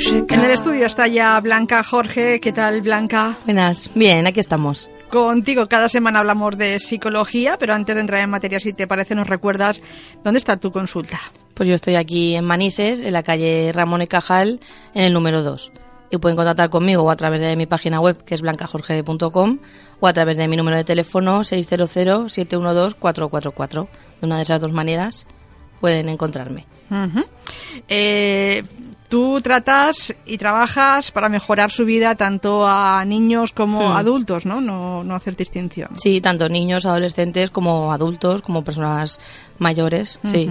En el estudio está ya Blanca Jorge. ¿Qué tal, Blanca? Buenas. Bien, aquí estamos. Contigo cada semana hablamos de psicología, pero antes de entrar en materia, si te parece, nos recuerdas dónde está tu consulta. Pues yo estoy aquí en Manises, en la calle Ramón y Cajal, en el número 2. Y pueden contactar conmigo o a través de mi página web, que es blancajorge.com, o a través de mi número de teléfono 600-712-444. De una de esas dos maneras pueden encontrarme. eh, Tú tratas y trabajas para mejorar su vida tanto a niños como Hmm. adultos, ¿no? ¿no? No hacer distinción. Sí, tanto niños, adolescentes, como adultos, como personas mayores, sí.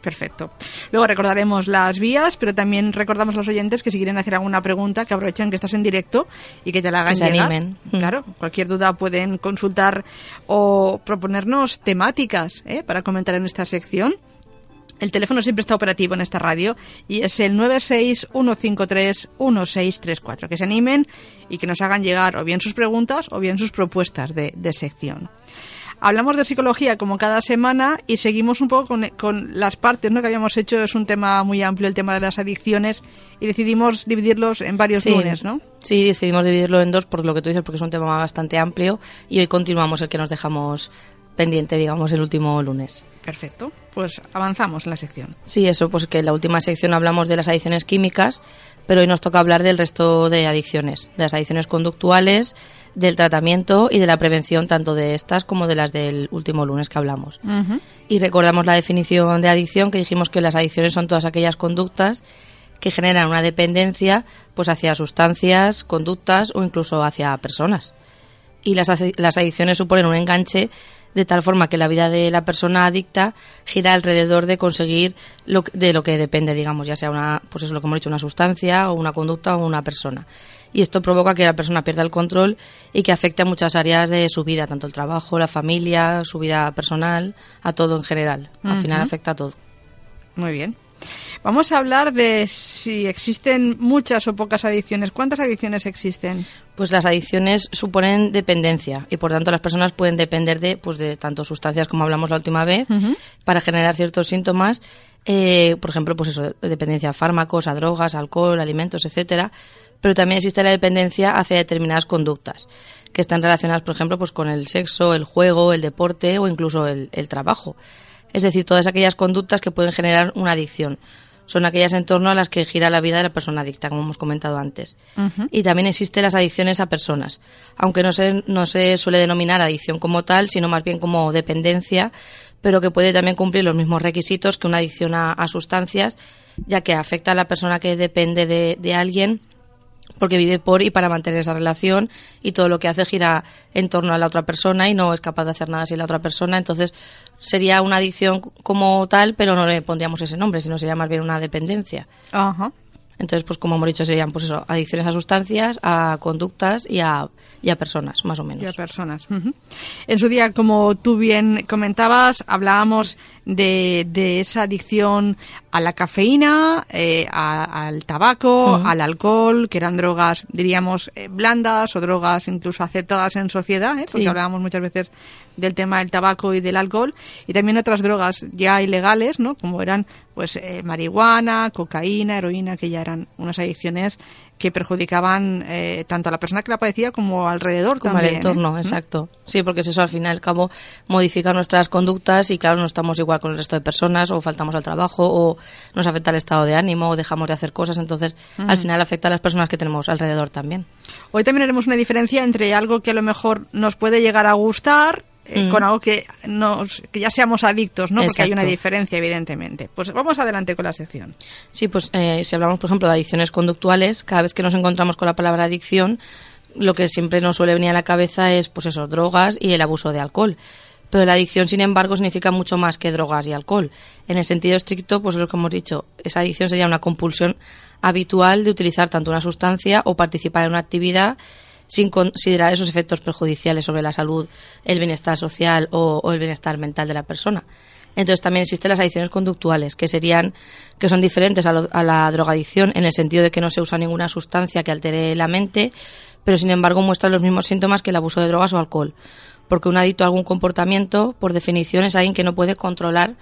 Perfecto. Luego recordaremos las vías, pero también recordamos a los oyentes que si quieren hacer alguna pregunta, que aprovechen que estás en directo y que te la hagan Que se llegar. animen. Mm. Claro, cualquier duda pueden consultar o proponernos temáticas ¿eh? para comentar en esta sección. El teléfono siempre está operativo en esta radio y es el 961531634. Que se animen y que nos hagan llegar o bien sus preguntas o bien sus propuestas de, de sección. Hablamos de psicología como cada semana y seguimos un poco con, con las partes ¿no? que habíamos hecho. Es un tema muy amplio el tema de las adicciones y decidimos dividirlos en varios Sí. lunes, ¿no? Sí, decidimos dividirlo en dos por lo que tú dices, porque es un tema bastante amplio y hoy continuamos el que nos dejamos pendiente, digamos, el último lunes. Perfecto. Pues avanzamos en la sección. Sí, eso, pues que en la última sección hablamos de las adicciones químicas, pero hoy nos toca hablar del resto de adicciones, de las adicciones conductuales, del tratamiento y de la prevención tanto de estas como de las del último lunes que hablamos. Y recordamos la definición de adicción que dijimos que las adicciones son todas aquellas conductas que generan una dependencia pues hacia sustancias, conductas o incluso hacia personas. Y las, adicciones suponen un enganche de tal forma que la vida de la persona adicta gira alrededor de conseguir lo que- de lo que depende, digamos, ya sea una, pues eso es lo que hemos dicho, una sustancia o una conducta o una persona. Y esto provoca que la persona pierda el control y que afecte a muchas áreas de su vida, tanto el trabajo, la familia, su vida personal, a todo en general. Al final afecta a todo. Muy bien. Vamos a hablar de si existen muchas o pocas adicciones. ¿Cuántas adicciones existen? Pues las adicciones suponen dependencia y por tanto las personas pueden depender de, pues de tanto sustancias como hablamos la última vez para generar ciertos síntomas, eh, por ejemplo, pues eso, de dependencia a fármacos, a drogas, alcohol, alimentos, etcétera. Pero también existe la dependencia hacia determinadas conductas que están relacionadas, por ejemplo, pues con el sexo, el juego, el deporte o incluso el, el trabajo. Es decir, todas aquellas conductas que pueden generar una adicción. Son aquellas en torno a las que gira la vida de la persona adicta, como hemos comentado antes. Y también existen las adicciones a personas, aunque no se, no se suele denominar adicción como tal, sino más bien como dependencia, pero que puede también cumplir los mismos requisitos que una adicción a, a sustancias, ya que afecta a la persona que depende de, de alguien porque vive por y para mantener esa relación y todo lo que hace gira en torno a la otra persona y no es capaz de hacer nada sin la otra persona. Entonces sería una adicción como tal, pero no le pondríamos ese nombre, sino sería más bien una dependencia. Ajá. Entonces, pues como hemos dicho, serían pues eso, adicciones a sustancias, a conductas y a, y a personas, más o menos. Y a personas. En su día, como tú bien comentabas, hablábamos de, de esa adicción a la cafeína, eh, a- al tabaco, al alcohol, que eran drogas, diríamos, eh, blandas o drogas incluso aceptadas en sociedad, ¿eh? porque Sí. hablábamos muchas veces del tema del tabaco y del alcohol, y también otras drogas ya ilegales, ¿no? como eran pues eh, marihuana, cocaína, heroína, que ya eran unas adicciones que perjudicaban eh, tanto a la persona que la padecía como alrededor como también. el entorno, ¿eh? exacto. Sí, porque es eso al fin y al cabo modifica nuestras conductas y claro, no estamos igual con el resto de personas o faltamos al trabajo o nos afecta el estado de ánimo o dejamos de hacer cosas, entonces al final afecta a las personas que tenemos alrededor también. Hoy también haremos una diferencia entre algo que a lo mejor nos puede llegar a gustar eh, Mm. con algo que nos que ya seamos adictos, ¿no? Porque hay una diferencia, evidentemente. Pues vamos adelante con la sección. Sí, pues eh, si hablamos, por ejemplo, de adicciones conductuales, cada vez que nos encontramos con la palabra adicción, lo que siempre nos suele venir a la cabeza es, pues eso, drogas y el abuso de alcohol. Pero la adicción, sin embargo, significa mucho más que drogas y alcohol. En el sentido estricto, pues es lo que hemos dicho, esa adicción sería una compulsión habitual de utilizar tanto una sustancia o participar en una actividad sin considerar esos efectos perjudiciales sobre la salud, el bienestar social o, el bienestar mental de la persona. Entonces también existen las adicciones conductuales, que serían, que son diferentes a, lo- a la drogadicción en el sentido de que no se usa ninguna sustancia que altere la mente, pero sin embargo muestran los mismos síntomas que el abuso de drogas o alcohol. Porque un adicto a algún comportamiento, por definición, es alguien que no puede controlar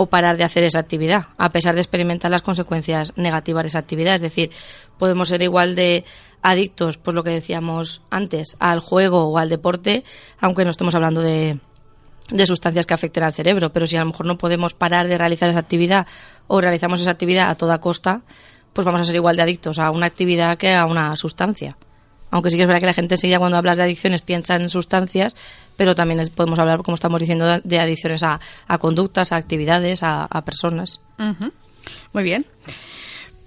o parar de hacer esa actividad, a pesar de experimentar las consecuencias negativas de esa actividad. Es decir, podemos ser igual de adictos, pues lo que decíamos antes, al juego o al deporte, aunque no estemos hablando de, de sustancias que afecten al cerebro, pero si a lo mejor no podemos parar de realizar esa actividad o realizamos esa actividad a toda costa, pues vamos a ser igual de adictos a una actividad que a una sustancia. Aunque sí que es verdad que la gente enseguida cuando hablas de adicciones piensa en sustancias, pero también podemos hablar, como estamos diciendo, de adicciones a, conductas, a actividades, a, personas. Muy bien.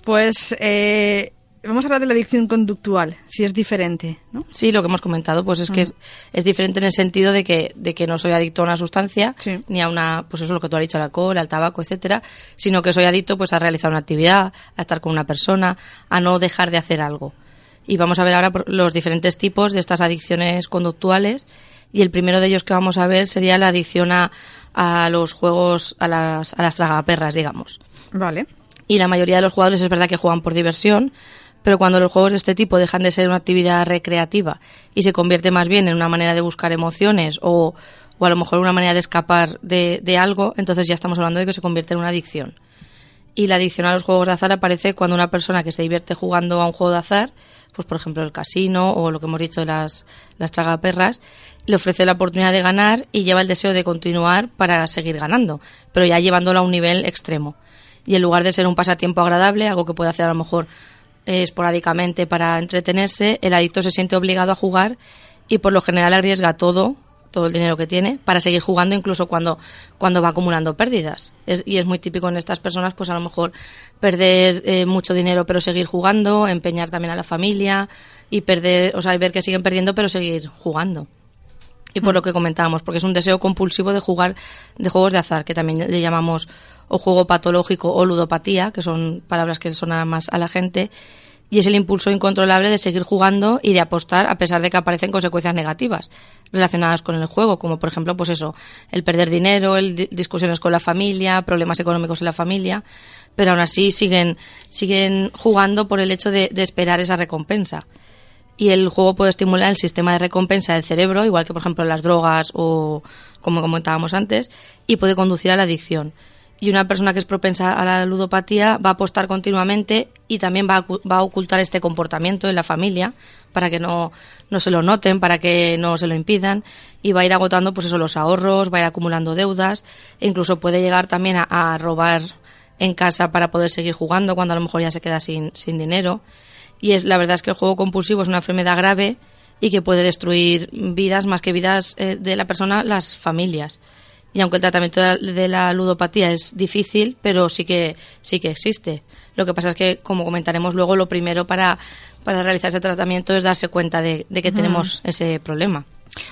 Pues eh, vamos a hablar de la adicción conductual, si es diferente, ¿no? Sí, lo que hemos comentado, pues es que es, diferente en el sentido de que, de que no soy adicto a una sustancia, ni a una, pues eso es lo que tú has dicho, al alcohol, al tabaco, etcétera, sino que soy adicto pues a realizar una actividad, a estar con una persona, a no dejar de hacer algo. Y vamos a ver ahora los diferentes tipos de estas adicciones conductuales. Y el primero de ellos que vamos a ver sería la adicción a, a los juegos, a las, a las tragaperras, digamos. Vale. Y la mayoría de los jugadores es verdad que juegan por diversión, pero cuando los juegos de este tipo dejan de ser una actividad recreativa y se convierte más bien en una manera de buscar emociones o, o a lo mejor una manera de escapar de, de algo, entonces ya estamos hablando de que se convierte en una adicción. Y la adicción a los juegos de azar aparece cuando una persona que se divierte jugando a un juego de azar pues por ejemplo el casino o lo que hemos dicho las, las tragaperras, le ofrece la oportunidad de ganar y lleva el deseo de continuar para seguir ganando, pero ya llevándolo a un nivel extremo. Y en lugar de ser un pasatiempo agradable, algo que puede hacer a lo mejor eh, esporádicamente para entretenerse, el adicto se siente obligado a jugar y por lo general arriesga todo todo el dinero que tiene para seguir jugando incluso cuando, cuando va acumulando pérdidas. y es muy típico en estas personas, pues a lo mejor perder eh, mucho dinero pero seguir jugando, empeñar también a la familia y perder, o sea, ver que siguen perdiendo pero seguir jugando. Y por mm. lo que comentábamos, porque es un deseo compulsivo de jugar de juegos de azar, que también le llamamos o juego patológico o ludopatía, que son palabras que sonan más a la gente, y es el impulso incontrolable de seguir jugando y de apostar a pesar de que aparecen consecuencias negativas relacionadas con el juego, como por ejemplo, pues eso, el perder dinero, el discusiones con la familia, problemas económicos en la familia, pero aún así siguen, siguen jugando por el hecho de, de esperar esa recompensa. Y el juego puede estimular el sistema de recompensa del cerebro, igual que por ejemplo las drogas o como comentábamos antes, y puede conducir a la adicción y una persona que es propensa a la ludopatía va a apostar continuamente y también va a, va a ocultar este comportamiento en la familia para que no, no se lo noten, para que no se lo impidan y va a ir agotando pues eso los ahorros, va a ir acumulando deudas e incluso puede llegar también a, robar en casa para poder seguir jugando cuando a lo mejor ya se queda sin, sin dinero. Y es la verdad es que el juego compulsivo es una enfermedad grave y que puede destruir vidas más que vidas eh, de la persona, las familias y aunque el tratamiento de la ludopatía es difícil, pero sí que sí que existe. Lo que pasa es que, como comentaremos luego, lo primero para, para realizar ese tratamiento es darse cuenta de, que tenemos ese problema.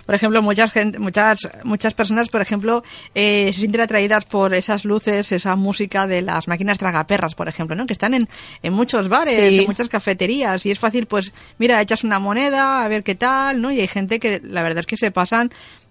Por ejemplo, muchas gente, muchas muchas personas, por ejemplo, eh, se sienten atraídas por esas luces, esa música de las máquinas tragaperras, por ejemplo, ¿no? Que están en, en muchos bares, en muchas cafeterías y es fácil, pues, mira, echas una moneda a ver qué tal, ¿no? Y hay gente que la verdad es que se pasan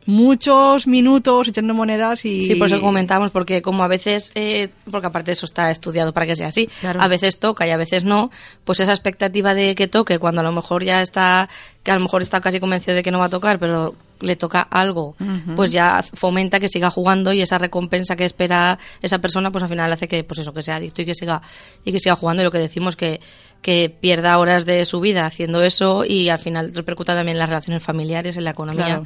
muchos minutos echando monedas y... Sí, por eso comentamos, porque como a veces, eh, porque aparte eso está estudiado para que sea así, a veces toca y a veces no, pues esa expectativa de que toque cuando a lo mejor ya está, que a lo mejor está casi convencido de que no va a tocar, pero le toca algo, pues ya fomenta que siga jugando y esa recompensa que espera esa persona, pues al final hace que, pues eso, que sea adicto y que siga, y que siga jugando. Y lo que decimos que, que pierda horas de su vida haciendo eso y al final repercuta también en las relaciones familiares, en la economía.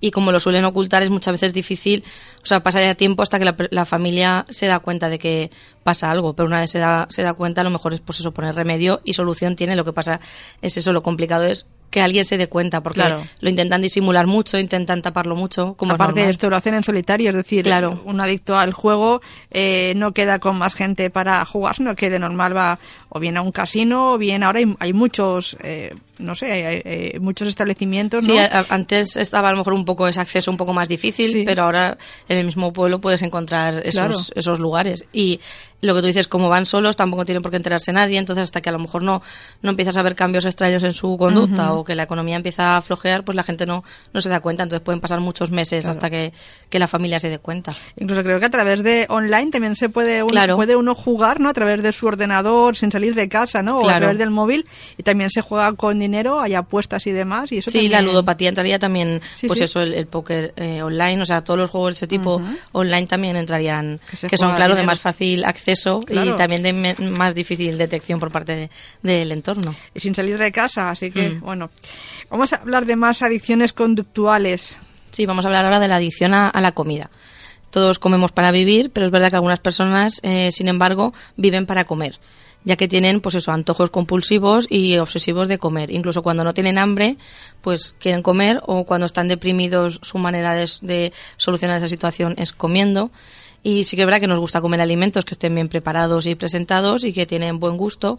Y como lo suelen ocultar es muchas veces difícil, o sea, pasa ya tiempo hasta que la, la, familia se da cuenta de que pasa algo, pero una vez se da, se da cuenta a lo mejor es pues eso, poner remedio y solución tiene, lo que pasa es eso, lo complicado es que alguien se dé cuenta, porque lo intentan disimular mucho, intentan taparlo mucho. Como Aparte de esto, lo hacen en solitario, es decir, un adicto al juego eh, no queda con más gente para jugar, sino que de normal va o bien a un casino, o bien ahora hay, muchos, eh, no sé, hay, muchos establecimientos. Sí, antes estaba a lo mejor un poco ese acceso un poco más difícil, pero ahora en el mismo pueblo puedes encontrar esos, esos lugares. Y lo que tú dices, como van solos, tampoco tiene por qué enterarse nadie, entonces hasta que a lo mejor no, no empiezas a ver cambios extraños en su conducta o que la economía empieza a flojear, pues la gente no, no se da cuenta, entonces pueden pasar muchos meses hasta que, que, la familia se dé cuenta. Incluso creo que a través de online también se puede uno, puede uno jugar, ¿no? A través de su ordenador sin salir de casa, ¿no? O a través del móvil y también se juega con dinero, hay apuestas y demás. Y eso sí, también... la ludopatía entraría también, Sí, pues sí. eso, el, el póker eh, online, o sea, todos los juegos de ese tipo online también entrarían, Que son, claro, de más fácil acceso Claro. y también de me- más difícil detección por parte de- del entorno. y sin salir de casa, así que, Mm. bueno. Vamos a hablar de más adicciones conductuales. Sí, vamos a hablar ahora de la adicción a, a la comida. Todos comemos para vivir, pero es verdad que algunas personas, eh, sin embargo, viven para comer, ya que tienen, pues eso, antojos compulsivos y obsesivos de comer. Incluso cuando no tienen hambre, pues quieren comer, o cuando están deprimidos, su manera de, solucionar esa situación es comiendo. Y sí que es verdad que nos gusta comer alimentos que estén bien preparados y presentados y que tienen buen gusto,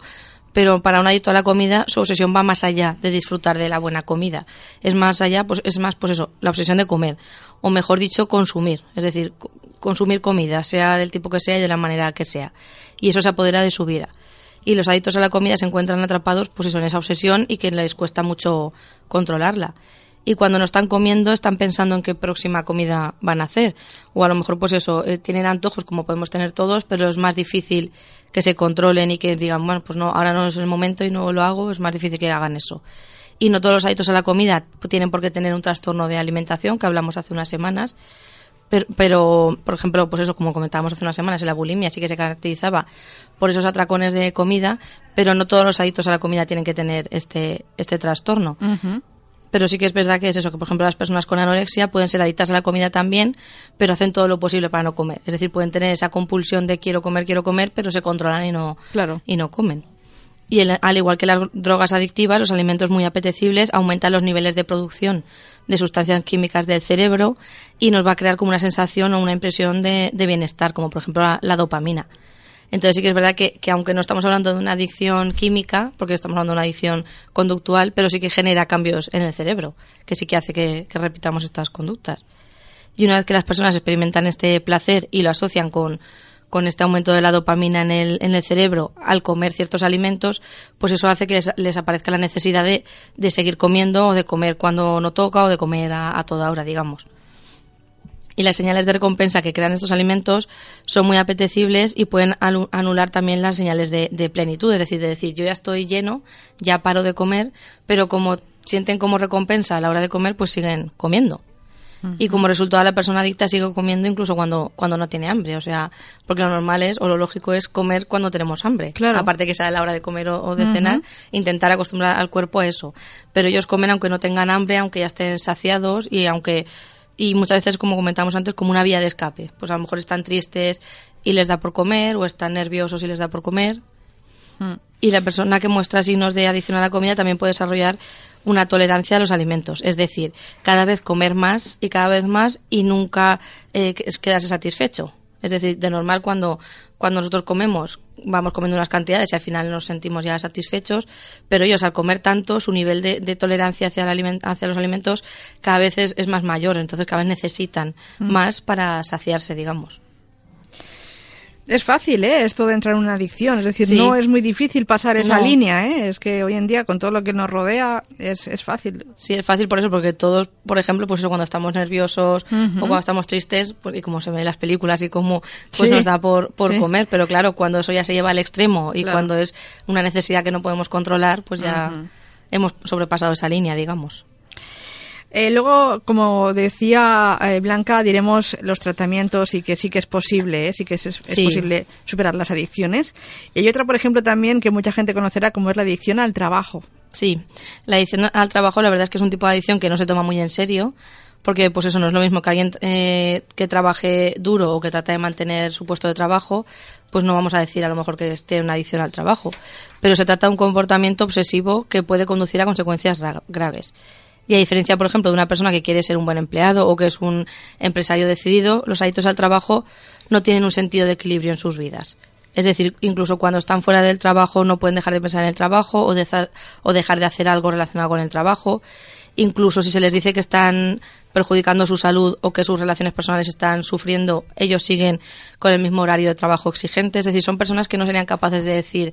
pero para un adicto a la comida su obsesión va más allá de disfrutar de la buena comida. Es más allá, pues es más pues eso, la obsesión de comer o mejor dicho consumir, es decir, co- consumir comida, sea del tipo que sea y de la manera que sea. Y eso se apodera de su vida. Y los adictos a la comida se encuentran atrapados pues eso esa obsesión y que les cuesta mucho controlarla. Y cuando no están comiendo están pensando en qué próxima comida van a hacer. O a lo mejor pues eso, eh, tienen antojos como podemos tener todos, pero es más difícil que se controlen y que digan, bueno, pues no, ahora no es el momento y no lo hago, es más difícil que hagan eso. Y no todos los adictos a la comida tienen por qué tener un trastorno de alimentación, que hablamos hace unas semanas, pero, pero, por ejemplo, pues eso, como comentábamos hace unas semanas, la bulimia sí que se caracterizaba por esos atracones de comida, pero no todos los adictos a la comida tienen que tener este, este trastorno. Pero sí que es verdad que es eso, que por ejemplo las personas con anorexia pueden ser adictas a la comida también, pero hacen todo lo posible para no comer. Es decir, pueden tener esa compulsión de quiero comer, quiero comer, pero se controlan y no, Claro. y no comen. Y el- al igual que las drogas adictivas, los alimentos muy apetecibles aumentan los niveles de producción de sustancias químicas del cerebro y nos va a crear como una sensación o una impresión de, bienestar, como por ejemplo la, dopamina. Entonces sí que es verdad que, que aunque no estamos hablando de una adicción química, porque estamos hablando de una adicción conductual, pero sí que genera cambios en el cerebro, que sí que hace que repitamos estas conductas. Y una vez que las personas experimentan este placer y lo asocian con, con este aumento de la dopamina en el, en el cerebro al comer ciertos alimentos, pues eso hace que les, les aparezca la necesidad de, de seguir comiendo o de comer cuando no toca o de comer a, toda hora, digamos. Y las señales de recompensa que crean estos alimentos son muy apetecibles y pueden anular también las señales de, de plenitud, es decir, de decir yo ya estoy lleno, ya paro de comer, pero como sienten como recompensa a la hora de comer, pues siguen comiendo. Y como resultado la persona adicta sigue comiendo incluso cuando, cuando no tiene hambre. O sea, porque lo normal es, o lo lógico es comer cuando tenemos hambre. Claro. Aparte que sea la hora de comer o, o de cenar, intentar acostumbrar al cuerpo a eso. Pero ellos comen aunque no tengan hambre, aunque ya estén saciados y aunque y muchas veces, como comentamos antes, como una vía de escape. Pues a lo mejor están tristes y les da por comer, o están nerviosos y les da por comer. Y la persona que muestra signos de adicción a la comida también puede desarrollar una tolerancia a los alimentos. Es decir, cada vez comer más y cada vez más y nunca eh, que- quedarse satisfecho. Es decir, de normal cuando, cuando nosotros comemos, vamos comiendo unas cantidades y al final nos sentimos ya satisfechos, pero ellos al comer tanto, su nivel de, de tolerancia hacia, el aliment- hacia los alimentos cada vez es, es más mayor, entonces cada vez necesitan más para saciarse, digamos. Es fácil, ¿eh? Esto de entrar en una adicción. Es decir, Sí. no es muy difícil pasar esa No. línea, ¿eh? Es que hoy en día, con todo lo que nos rodea, es, es fácil. Sí, es fácil por eso, porque todos, por ejemplo, pues eso cuando estamos nerviosos o cuando estamos tristes, pues, y como se ve en las películas y como pues Sí, nos da por, por sí. comer, pero claro, cuando eso ya se lleva al extremo y Claro. cuando es una necesidad que no podemos controlar, pues ya hemos sobrepasado esa línea, digamos. Eh, luego, como decía eh, Blanca, diremos los tratamientos y que sí que es posible, ¿eh? sí que es, es Sí. posible superar las adicciones. Y hay otra, por ejemplo, también que mucha gente conocerá como es la adicción al trabajo. Sí, la adicción al trabajo la verdad es que es un tipo de adicción que no se toma muy en serio, porque pues eso no es lo mismo que alguien eh, que trabaje duro o que trate de mantener su puesto de trabajo, pues no vamos a decir a lo mejor que esté una adicción al trabajo, pero se trata de un comportamiento obsesivo que puede conducir a consecuencias ra- graves. Y a diferencia, por ejemplo, de una persona que quiere ser un buen empleado o que es un empresario decidido, los adictos al trabajo no tienen un sentido de equilibrio en sus vidas. Es decir, incluso cuando están fuera del trabajo no pueden dejar de pensar en el trabajo o, de- o dejar de hacer algo relacionado con el trabajo. Incluso si se les dice que están perjudicando su salud o que sus relaciones personales están sufriendo, ellos siguen con el mismo horario de trabajo exigente. Es decir, son personas que no serían capaces de decir,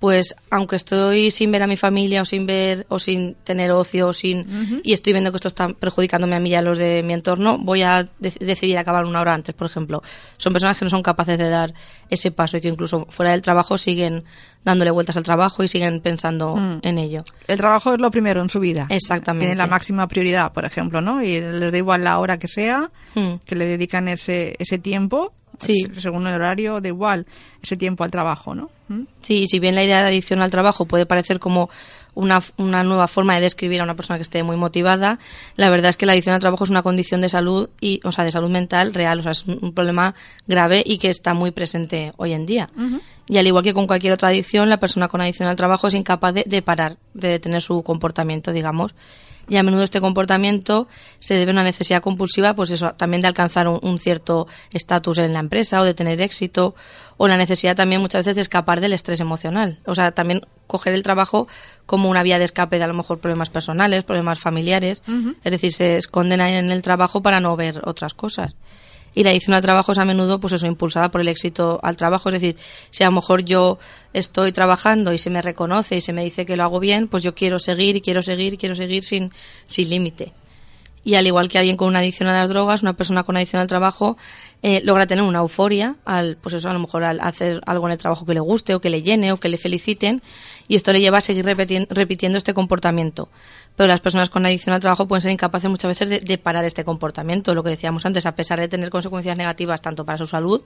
pues aunque estoy sin ver a mi familia o sin ver o sin tener ocio o sin y estoy viendo que esto está perjudicándome a mí y a los de mi entorno, voy a decidir acabar una hora antes, por ejemplo. Son personas que no son capaces de dar ese paso y que incluso fuera del trabajo siguen dándole vueltas al trabajo y siguen pensando mm. en ello. El trabajo es lo primero en su vida. Exactamente. Tienen la máxima prioridad, por ejemplo, ¿no? Y les da igual la hora que sea, mm. que le dedican ese, ese tiempo Sí. Según el horario, da igual ese tiempo al trabajo, ¿no? ¿Mm? Sí, si bien la idea de adicción al trabajo puede parecer como una, una nueva forma de describir a una persona que esté muy motivada, la verdad es que la adicción al trabajo es una condición de salud y, o sea, de salud mental real, o sea, es un problema grave y que está muy presente hoy en día. Y al igual que con cualquier otra adicción, la persona con adicción al trabajo es incapaz de, de parar, de detener su comportamiento, digamos. Y a menudo este comportamiento se debe a una necesidad compulsiva, pues eso, también de alcanzar un, cierto estatus en la empresa o de tener éxito, o la necesidad también muchas veces de escapar del estrés emocional. O sea, también coger el trabajo como una vía de escape de a lo mejor problemas personales, problemas familiares, es decir, se esconden ahí en el trabajo para no ver otras cosas y la adicción al trabajo es a menudo pues eso impulsada por el éxito al trabajo. Es decir si a lo mejor yo estoy trabajando y se me reconoce y se me dice que lo hago bien pues yo quiero seguir y quiero seguir quiero seguir sin sin límite. Y al igual que alguien con una adicción a las drogas, una persona con adicción al trabajo eh, logra tener una euforia al, pues eso, a lo mejor al hacer algo en el trabajo que le guste o que le llene o que le feliciten y esto le lleva a seguir repitiendo este comportamiento. Pero las personas con adicción al trabajo pueden ser incapaces muchas veces de, de parar este comportamiento, lo que decíamos antes, a pesar de tener consecuencias negativas tanto para su salud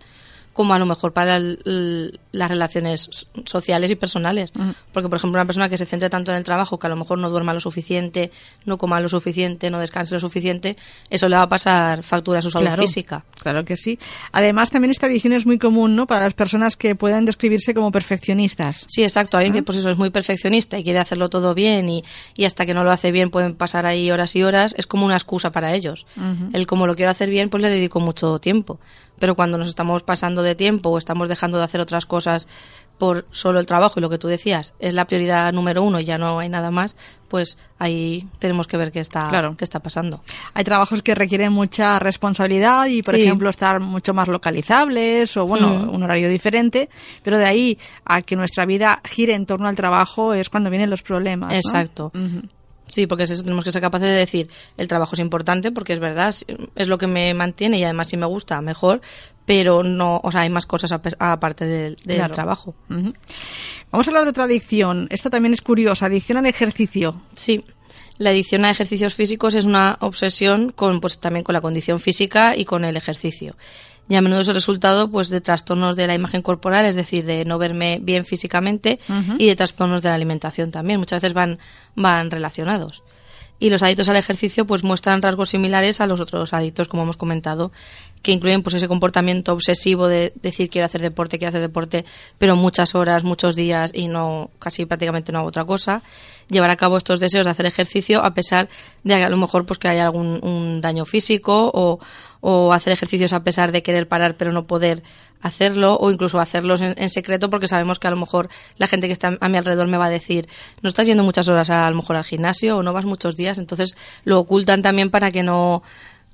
como a lo mejor para las relaciones sociales y personales. Porque, por ejemplo, una persona que se centre tanto en el trabajo que a lo mejor no duerma lo suficiente, no coma lo suficiente, no descanse lo suficiente, eso le va a pasar factura a su salud física. Claro que sí. Además, también esta adicción es muy común ¿no? para las personas que puedan describirse como perfeccionistas. Sí, exacto. Alguien que pues eso es muy perfeccionista y quiere hacerlo todo bien y, y, hasta que no lo hace bien pueden pasar ahí horas y horas, es como una excusa para ellos. El como lo quiero hacer bien, pues le dedico mucho tiempo pero cuando nos estamos pasando de tiempo o estamos dejando de hacer otras cosas por solo el trabajo y lo que tú decías es la prioridad número uno y ya no hay nada más, pues ahí tenemos que ver qué está, qué está pasando. Hay trabajos que requieren mucha responsabilidad y, por ejemplo, estar mucho más localizables o, bueno, mm. un horario diferente, pero de ahí a que nuestra vida gire en torno al trabajo es cuando vienen los problemas. Exacto. Sí, porque es eso, tenemos que ser capaces de decir, el trabajo es importante porque es verdad, es lo que me mantiene y además si me gusta, mejor, pero no, o sea, hay más cosas aparte del, trabajo. Vamos a hablar de otra adicción. Esta también es curiosa, adicción al ejercicio. Sí. La adicción a ejercicios físicos es una obsesión con, pues, también con la condición física y con el ejercicio y a menudo es el resultado pues de trastornos de la imagen corporal, es decir, de no verme bien físicamente y de trastornos de la alimentación también. Muchas veces van, van relacionados. Y los adictos al ejercicio pues muestran rasgos similares a los otros adictos, como hemos comentado, que incluyen pues ese comportamiento obsesivo de decir quiero hacer deporte, quiero hacer deporte, pero muchas horas, muchos días y no casi prácticamente no hago otra cosa. Llevar a cabo estos deseos de hacer ejercicio a pesar de que a lo mejor pues que haya algún un daño físico o, o hacer ejercicios a pesar de querer parar pero no poder hacerlo o incluso hacerlos en, secreto porque sabemos que a lo mejor la gente que está a mi alrededor me va a decir no estás yendo muchas horas a, a lo mejor al gimnasio o no vas muchos días entonces lo ocultan también para que no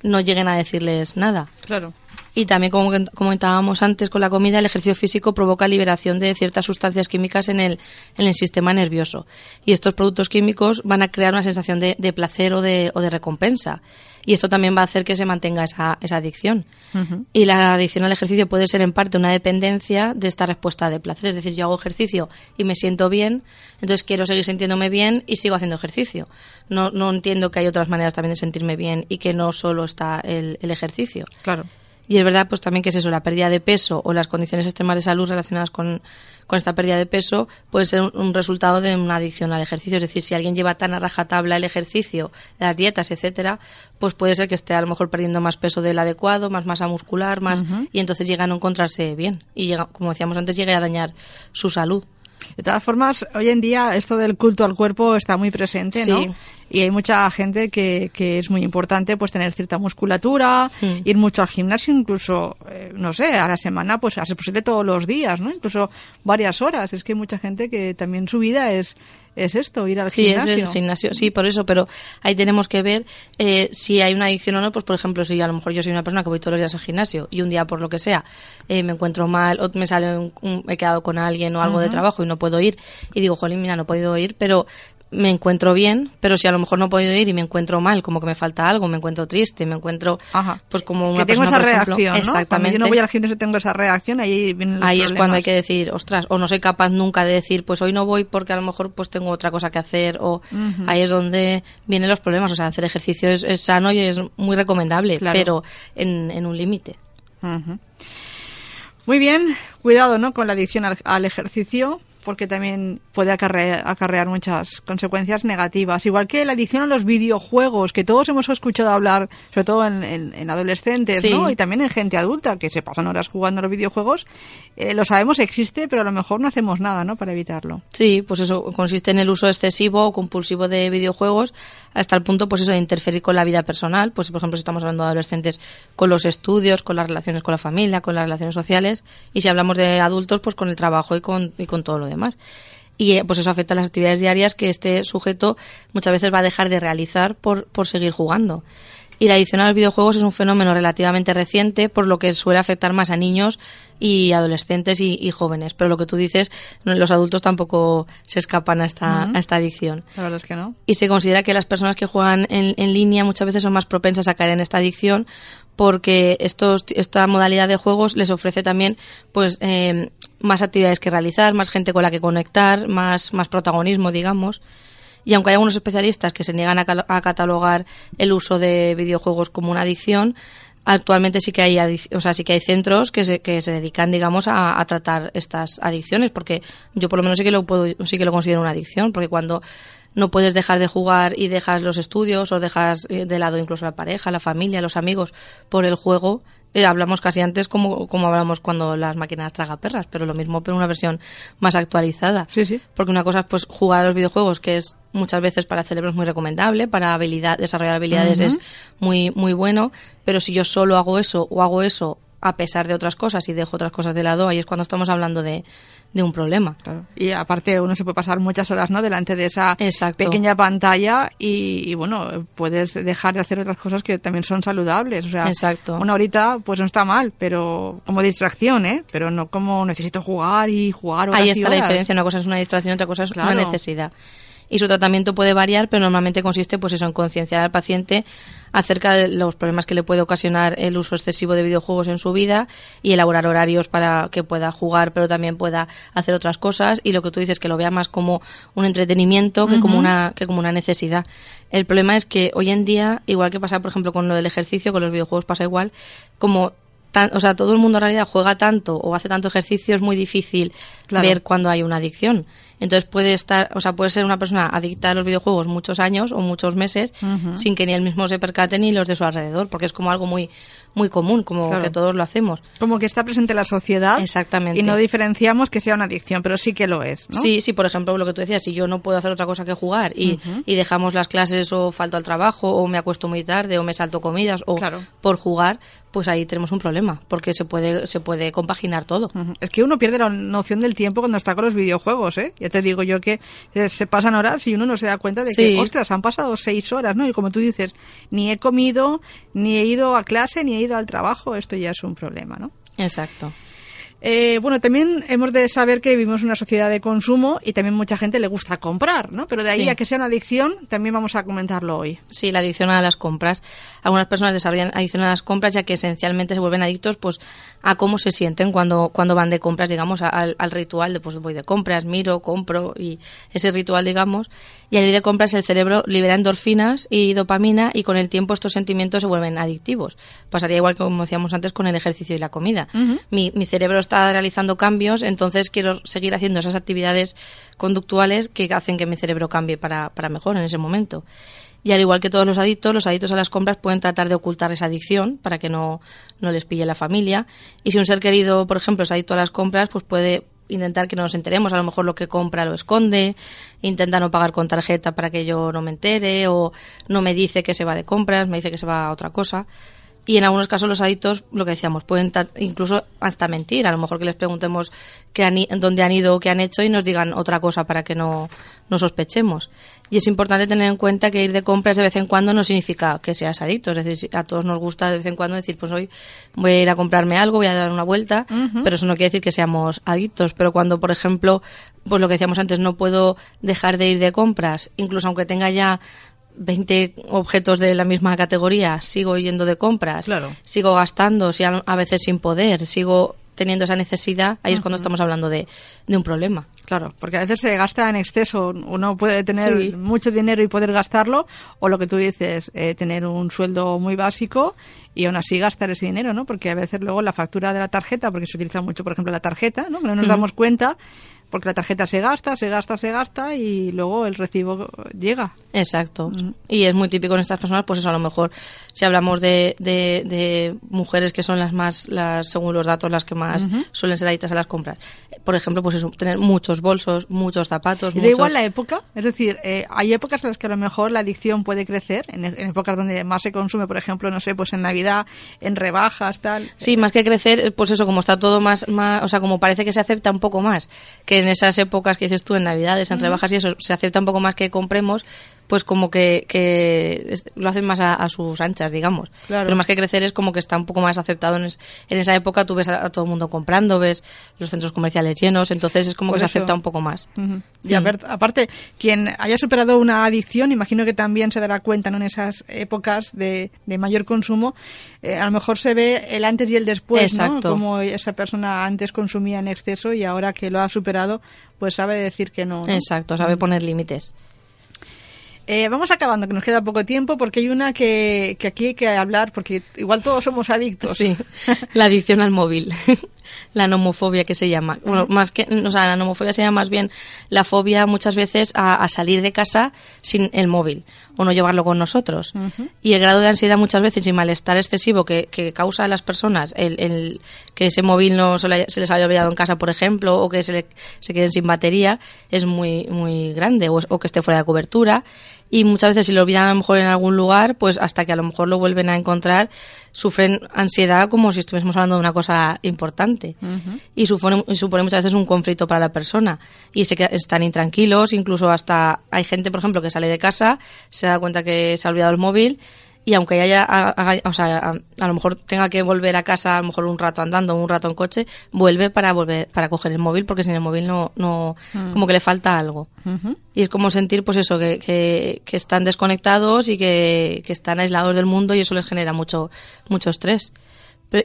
no lleguen a decirles nada. Claro. Y también, como comentábamos antes con la comida, el ejercicio físico provoca liberación de ciertas sustancias químicas en el, en el sistema nervioso. Y estos productos químicos van a crear una sensación de, de placer o de, o de recompensa y esto también va a hacer que se mantenga esa, esa adicción. Y la adicción al ejercicio puede ser en parte una dependencia de esta respuesta de placer. Es decir, yo hago ejercicio y me siento bien, entonces quiero seguir sintiéndome bien y sigo haciendo ejercicio. No, no entiendo que hay otras maneras también de sentirme bien y que no solo está el, el ejercicio. Claro. Y es verdad, pues también que es eso, la pérdida de peso o las condiciones extremas de salud relacionadas con, esta pérdida de peso puede ser un, resultado de una adicción al ejercicio. Es decir, si alguien lleva tan a rajatabla el ejercicio, las dietas, etcétera, pues puede ser que esté a lo mejor perdiendo más peso del adecuado, más masa muscular, más, y entonces llega a no encontrarse bien. Y llega, como decíamos antes, llegue a dañar su salud. De todas formas, hoy en día esto del culto al cuerpo está muy presente, ¿no? Y hay mucha gente que, que es muy importante pues tener cierta musculatura, hmm. ir mucho al gimnasio, incluso, eh, no sé, a la semana, pues a ser posible todos los días, ¿no? Incluso varias horas. Es que hay mucha gente que también su vida es, es esto, ir al sí, gimnasio. Sí, es el gimnasio, sí, por eso, pero ahí tenemos que ver eh, si hay una adicción o no, pues por ejemplo, si a lo mejor yo soy una persona que voy todos los días al gimnasio y un día por lo que sea eh, me encuentro mal o me sale un, he quedado con alguien o algo de trabajo y no puedo ir y digo, jolín, mira, no he podido ir, pero me encuentro bien, pero si a lo mejor no he podido ir y me encuentro mal, como que me falta algo, me encuentro triste, me encuentro pues como una que tengo esa reacción, exactamente. Cuando yo no voy al gimnasio tengo esa reacción, ahí vienen Ahí es cuando hay que decir, ostras, o no soy capaz nunca de decir, pues hoy no voy porque a lo mejor pues tengo otra cosa que hacer o ahí es donde vienen los problemas, o sea, hacer ejercicio es, sano y es muy recomendable, pero en, en un límite. Muy bien, cuidado, ¿no? Con la adicción al ejercicio porque también puede acarrear, muchas consecuencias negativas. Igual que la adicción a los videojuegos, que todos hemos escuchado hablar, sobre todo en, adolescentes, ¿no? Y también en gente adulta, que se pasan horas jugando a los videojuegos. Eh, lo sabemos, existe, pero a lo mejor no hacemos nada, ¿no? Para evitarlo. Sí, pues eso consiste en el uso excesivo o compulsivo de videojuegos hasta el punto, pues eso, de interferir con la vida personal. Pues, por ejemplo, si estamos hablando de adolescentes, con los estudios, con las relaciones con la familia, con las relaciones sociales. Y si hablamos de adultos, pues con el trabajo y con, y con todo lo demás. Y eh, pues eso afecta a las actividades diarias que este sujeto muchas veces va a dejar de realizar por, por seguir jugando. Y la adicción a los videojuegos es un fenómeno relativamente reciente, por lo que suele afectar más a niños y adolescentes y, jóvenes. Pero lo que tú dices, los adultos tampoco se escapan a esta, a esta adicción. La verdad es que no. Y se considera que las personas que juegan en, en línea muchas veces son más propensas a caer en esta adicción porque estos, esta modalidad de juegos les ofrece también pues eh, más actividades que realizar, más gente con la que conectar, más, más protagonismo, digamos. Y aunque hay algunos especialistas que se niegan a, catalogar el uso de videojuegos como una adicción, actualmente sí que hay o sea, sí que hay centros que se, que se dedican digamos a, tratar estas adicciones porque yo por lo menos sí que lo puedo sí que lo considero una adicción porque cuando no puedes dejar de jugar y dejas los estudios o dejas eh, de lado incluso la pareja, la familia, los amigos por el juego. Eh, hablamos casi antes como, como hablamos cuando las máquinas traga perras, pero lo mismo pero una versión más actualizada. Sí, sí. Porque una cosa es pues jugar a los videojuegos, que es muchas veces para el cerebro es muy recomendable, para habilidad, desarrollar habilidades es muy, muy bueno, pero si yo solo hago eso o hago eso a pesar de otras cosas y dejo otras cosas de lado, ahí es cuando estamos hablando de, de un problema. Y aparte uno se puede pasar muchas horas ¿no? delante de esa pequeña pantalla y, bueno, puedes dejar de hacer otras cosas que también son saludables. O sea, Exacto. una horita pues no está mal, pero como distracción, ¿eh? Pero no como necesito jugar y jugar horas Ahí está la diferencia, una cosa es una distracción, otra cosa es una necesidad y su tratamiento puede variar, pero normalmente consiste pues eso en concienciar al paciente acerca de los problemas que le puede ocasionar el uso excesivo de videojuegos en su vida y elaborar horarios para que pueda jugar, pero también pueda hacer otras cosas y lo que tú dices que lo vea más como un entretenimiento que como una que como una necesidad. El problema es que hoy en día, igual que pasa por ejemplo con lo del ejercicio, con los videojuegos pasa igual, como o sea, todo el mundo en realidad juega tanto o hace tanto ejercicio, es muy difícil ver cuando hay una adicción. Entonces puede estar, o sea, puede ser una persona adicta a los videojuegos muchos años o muchos meses sin que ni él mismo se percate ni los de su alrededor, porque es como algo muy muy común, como que todos lo hacemos. Como que está presente en la sociedad. Exactamente. Y no diferenciamos que sea una adicción, pero sí que lo es, ¿no? Sí, sí, por ejemplo, lo que tú decías, si yo no puedo hacer otra cosa que jugar y, y dejamos las clases o falto al trabajo o me acuesto muy tarde o me salto comidas o por jugar, pues ahí tenemos un problema, porque se puede se puede compaginar todo. Es que uno pierde la noción del tiempo cuando está con los videojuegos, ¿eh? Ya te digo yo que eh, se pasan horas y uno no se da cuenta de que, ostras, han pasado seis horas, ¿no? Y como tú dices, ni he comido, ni he ido a clase, ni he ido al trabajo, esto ya es un problema, ¿no? Exacto. Eh, bueno, también hemos de saber que vivimos en una sociedad de consumo y también mucha gente le gusta comprar, ¿no? Pero de ahí a que sea una adicción, también vamos a comentarlo hoy. Sí, la adicción a las compras. Algunas personas desarrollan adicción a las compras ya que esencialmente se vuelven adictos pues a cómo se sienten cuando, cuando van de compras, digamos, al, ritual de pues voy de compras, miro, compro y ese ritual, digamos. Y al ir de compras el cerebro libera endorfinas y dopamina y con el tiempo estos sentimientos se vuelven adictivos. Pasaría igual como decíamos antes con el ejercicio y la comida. mi, mi cerebro está realizando cambios, entonces quiero seguir haciendo esas actividades conductuales que hacen que mi cerebro cambie para, para mejor en ese momento. Y al igual que todos los adictos, los adictos a las compras pueden tratar de ocultar esa adicción para que no, no les pille la familia. Y si un ser querido, por ejemplo, es adicto a las compras, pues puede intentar que no nos enteremos. A lo mejor lo que compra lo esconde, intenta no pagar con tarjeta para que yo no me entere, o no me dice que se va de compras, me dice que se va a otra cosa Y en algunos casos los adictos, lo que decíamos, pueden incluso hasta mentir. A lo mejor que les preguntemos qué han, dónde han ido o qué han hecho y nos digan otra cosa para que no, no sospechemos. Y es importante tener en cuenta que ir de compras de vez en cuando no significa que seas adicto. Es decir, a todos nos gusta de vez en cuando decir, pues hoy voy a ir a comprarme algo, voy a dar una vuelta, pero eso no quiere decir que seamos adictos. Pero cuando, por ejemplo, pues lo que decíamos antes, no puedo dejar de ir de compras, incluso aunque tenga ya 20 objetos de la misma categoría, sigo yendo de compras, sigo gastando, a, veces sin poder, sigo teniendo esa necesidad, ahí es cuando estamos hablando de, un problema. Claro, porque a veces se gasta en exceso. Uno puede tener mucho dinero y poder gastarlo, o lo que tú dices, eh, tener un sueldo muy básico y aún así gastar ese dinero, ¿no? Porque a veces luego la factura de la tarjeta, porque se utiliza mucho, por ejemplo, la tarjeta, ¿no? Que no nos damos cuenta, porque la tarjeta se gasta, se gasta, se gasta y luego el recibo llega. Exacto. Mm. Y es muy típico en estas personas, pues eso, a lo mejor si hablamos de, de, mujeres que son las más, las según los datos, las que más suelen ser adictas a las compras. Por ejemplo, pues eso, tener muchos bolsos, muchos zapatos. ¿Y da igual la época? Es decir, eh, hay épocas en las que a lo mejor la adicción puede crecer, en, épocas donde más se consume, por ejemplo, no sé, pues en Navidad, en rebajas, tal. Sí, más que crecer, pues eso, como está todo más, más, o sea, como parece que se acepta un poco más que en esas épocas que dices tú, en Navidades, en rebajas y eso, se acepta un poco más que compremos, pues como que, que lo hacen más a, sus anchas, digamos. Pero más que crecer es como que está un poco más aceptado en, en esa época, tú ves a, todo el mundo comprando, ves los centros comerciales llenos, entonces es como que se acepta un poco más. Y aparte, quien haya superado una adicción, imagino que también se dará cuenta ¿no? en esas épocas de, de mayor consumo, eh, a lo mejor se ve el antes y el después, ¿no? Como esa persona antes consumía en exceso y ahora que lo ha superado, pues sabe decir que no. Exacto, sabe poner límites. Eh, vamos acabando, que nos queda poco tiempo, porque hay una que, que aquí hay que hablar, porque igual todos somos adictos. Sí, la adicción al móvil. la nomofobia que se llama. Bueno, más que, o sea, la nomofobia se llama más bien la fobia muchas veces a, salir de casa sin el móvil o no llevarlo con nosotros. Y el grado de ansiedad muchas veces y malestar excesivo que, causa a las personas el, que ese móvil no se, les haya olvidado en casa, por ejemplo, o que se, se queden sin batería, es muy, muy grande, o que esté fuera de cobertura y muchas veces si lo olvidan a lo mejor en algún lugar, pues hasta que a lo mejor lo vuelven a encontrar, sufren ansiedad como si estuviésemos hablando de una cosa importante. Y supone, supone muchas veces un conflicto para la persona. Y se están intranquilos, incluso hasta hay gente, por ejemplo, que sale de casa, se da cuenta que se ha olvidado el móvil y aunque haya, o sea, a, lo mejor tenga que volver a casa, a lo mejor un rato andando, un rato en coche, vuelve para volver, para coger el móvil, porque sin el móvil no, no mm. como que le falta algo. Y es como sentir, pues eso, que, que, están desconectados y que, que, están aislados del mundo y eso les genera mucho, mucho estrés.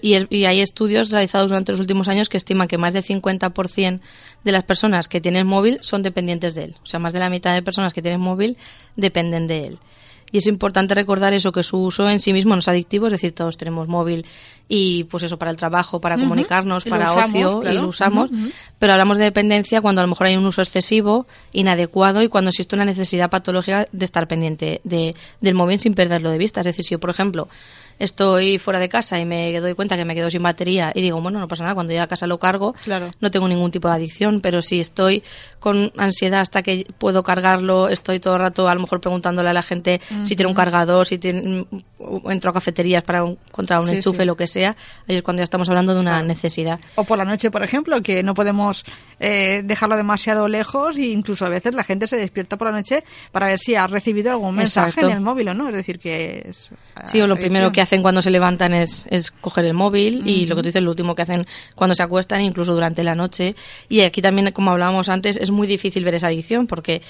Y, y, hay estudios realizados durante los últimos años que estiman que más del 50% de las personas que tienen móvil son dependientes de él. O sea, más de la mitad de personas que tienen móvil dependen de él y es importante recordar eso, que su uso en sí mismo no es adictivo, es decir, todos tenemos móvil y pues eso para el trabajo, para comunicarnos, para ocio y lo usamos, pero hablamos de dependencia cuando a lo mejor hay un uso excesivo, inadecuado y cuando existe una necesidad patológica de estar pendiente de, del móvil sin perderlo de vista. Es decir, si yo, por ejemplo, estoy fuera de casa y me doy cuenta que me quedo sin batería y digo, bueno, no pasa nada, cuando llegue a casa lo cargo, claro. no tengo ningún tipo de adicción, pero si estoy con ansiedad hasta que puedo cargarlo, estoy todo el rato a lo mejor preguntándole a la gente si tiene un cargador, si tiene, entro a cafeterías para encontrar un enchufe, lo que sea, ahí es cuando ya estamos hablando de una necesidad. O por la noche, por ejemplo, que no podemos eh, dejarlo demasiado lejos e incluso a veces la gente se despierta por la noche para ver si ha recibido algún mensaje en el móvil o no, es decir, que es... Sí, o lo primero que hacen cuando se levantan es, es coger el móvil y lo que tú dices, lo último que hacen cuando se acuestan, incluso durante la noche. Y aquí también, como hablábamos antes, es muy difícil ver esa adicción porque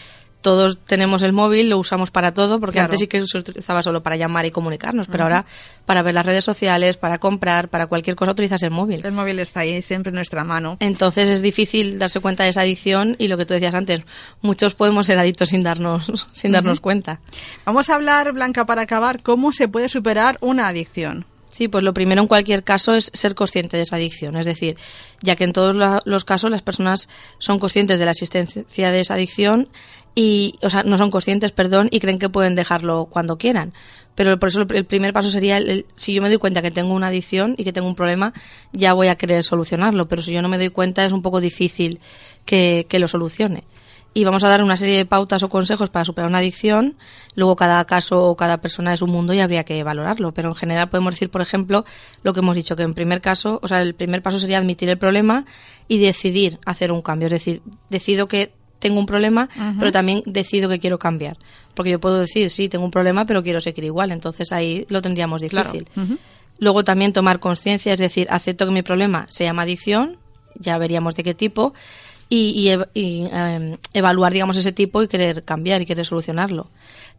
todos tenemos el móvil, lo usamos para todo, porque antes sí que se utilizaba solo para llamar y comunicarnos, pero ahora para ver las redes sociales, para comprar, para cualquier cosa utilizas el móvil. El móvil está ahí siempre en nuestra mano. Entonces es difícil darse cuenta de esa adicción y lo que tú decías antes, muchos podemos ser adictos sin darnos, sin darnos cuenta. Vamos a hablar, Blanca, para acabar, cómo se puede superar una adicción. Sí, pues lo primero en cualquier caso es ser consciente de esa adicción. Es decir, ya que en todos los casos las personas son conscientes de la existencia de esa adicción y, o sea, no son conscientes, perdón, y creen que pueden dejarlo cuando quieran. Pero por eso el primer paso sería, el, si yo me doy cuenta que tengo una adicción y que tengo un problema, ya voy a querer solucionarlo. Pero si yo no me doy cuenta es un poco difícil que, que lo solucione. y vamos a dar una serie de pautas o consejos para superar una adicción. Luego cada caso o cada persona es un mundo y habría que valorarlo. Pero en general podemos decir, por ejemplo, lo que hemos dicho, que en primer caso, o sea, el primer paso sería admitir el problema y decidir hacer un cambio. Es decir, decido que tengo un problema, pero también decido que quiero cambiar. Porque yo puedo decir, sí, tengo un problema, pero quiero seguir igual. Entonces ahí lo tendríamos difícil. Luego también tomar conciencia, es decir, acepto que mi problema se llama adicción, ya veríamos de qué tipo, y, em, evaluar, digamos, ese tipo y querer cambiar y querer solucionarlo.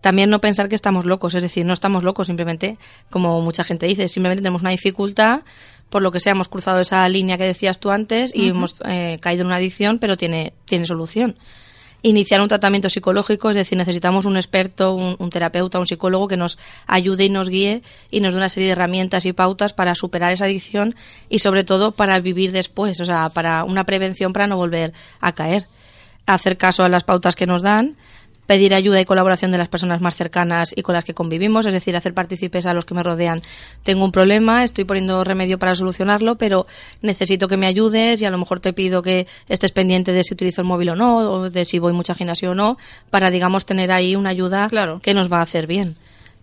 También no pensar que estamos locos, es decir, no estamos locos, simplemente, como mucha gente dice, simplemente tenemos una dificultad, por lo que sea, hemos cruzado esa línea que decías tú antes y hemos eh, caído en una adicción, pero tiene, tiene solución iniciar un tratamiento psicológico, es decir, necesitamos un experto, un, terapeuta, un psicólogo que nos ayude y nos guíe y nos dé una serie de herramientas y pautas para superar esa adicción y sobre todo para vivir después, o sea, para una prevención para no volver a caer. Hacer caso a las pautas que nos dan, pedir ayuda y colaboración de las personas más cercanas y con las que convivimos, es decir, hacer partícipes a los que me rodean. Tengo un problema, estoy poniendo remedio para solucionarlo, pero necesito que me ayudes y a lo mejor te pido que estés pendiente de si utilizo el móvil o no, o de si voy mucha gimnasio o no, para, digamos, tener ahí una ayuda que nos va a hacer bien.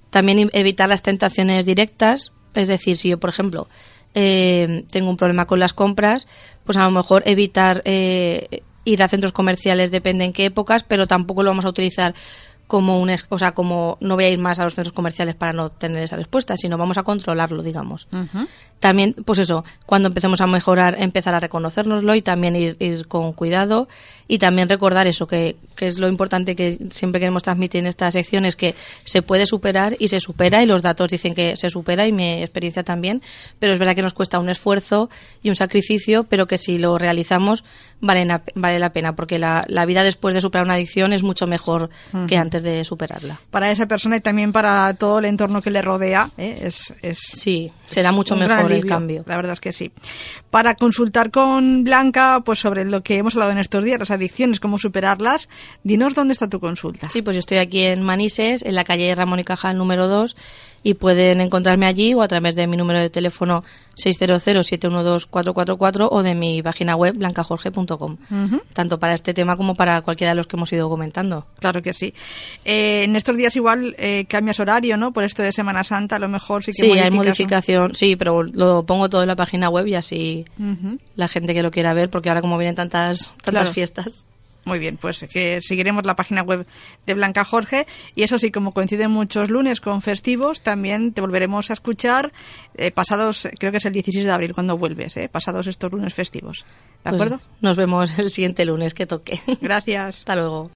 También evitar las tentaciones directas, es decir, si yo, por ejemplo, eh, tengo un problema con las compras, pues a lo mejor evitar eh, ir a centros comerciales depende en qué épocas, pero tampoco lo vamos a utilizar como un, o sea, como no voy a ir más a los centros comerciales para no tener esa respuesta, sino vamos a controlarlo, digamos. También, pues eso, cuando empecemos a mejorar, empezar a reconocérnoslo y también ir, con cuidado y también recordar eso, que, que, es lo importante que siempre queremos transmitir en esta sección, es que se puede superar y se supera y los datos dicen que se supera y mi experiencia también, pero es verdad que nos cuesta un esfuerzo y un sacrificio, pero que si lo realizamos vale, vale la pena, porque la, la vida después de superar una adicción es mucho mejor que antes de superarla. Para esa persona y también para todo el entorno que le rodea, ¿eh? es, es, Sí, será mucho mejor el cambio. La verdad es que sí. Para consultar con Blanca pues sobre lo que hemos hablado en estos días, las adicciones, cómo superarlas, dinos dónde está tu consulta. Sí, pues yo estoy aquí en Manises, en la calle Ramón y Cajal número 2 y pueden encontrarme allí o a través de mi número de teléfono 600-712-444 o de mi página web blancajorge.com, tanto para este tema como para cualquiera de los que hemos ido comentando. Claro que sí. Eh, en estos días igual eh, cambias horario, ¿no? Por esto de Semana Santa, a lo mejor sí que Sí, hay modificación, sí, pero lo pongo todo en la página web y así la gente que lo quiera ver, porque ahora como vienen tantas, tantas fiestas. Muy bien, pues que seguiremos la página web de Blanca Jorge y eso sí, como coinciden muchos lunes con festivos, también te volveremos a escuchar eh, pasados, creo que es el 16 de abril cuando vuelves, eh, pasados estos lunes festivos. ¿De pues acuerdo? nos vemos el siguiente lunes que toque. Gracias. Hasta luego.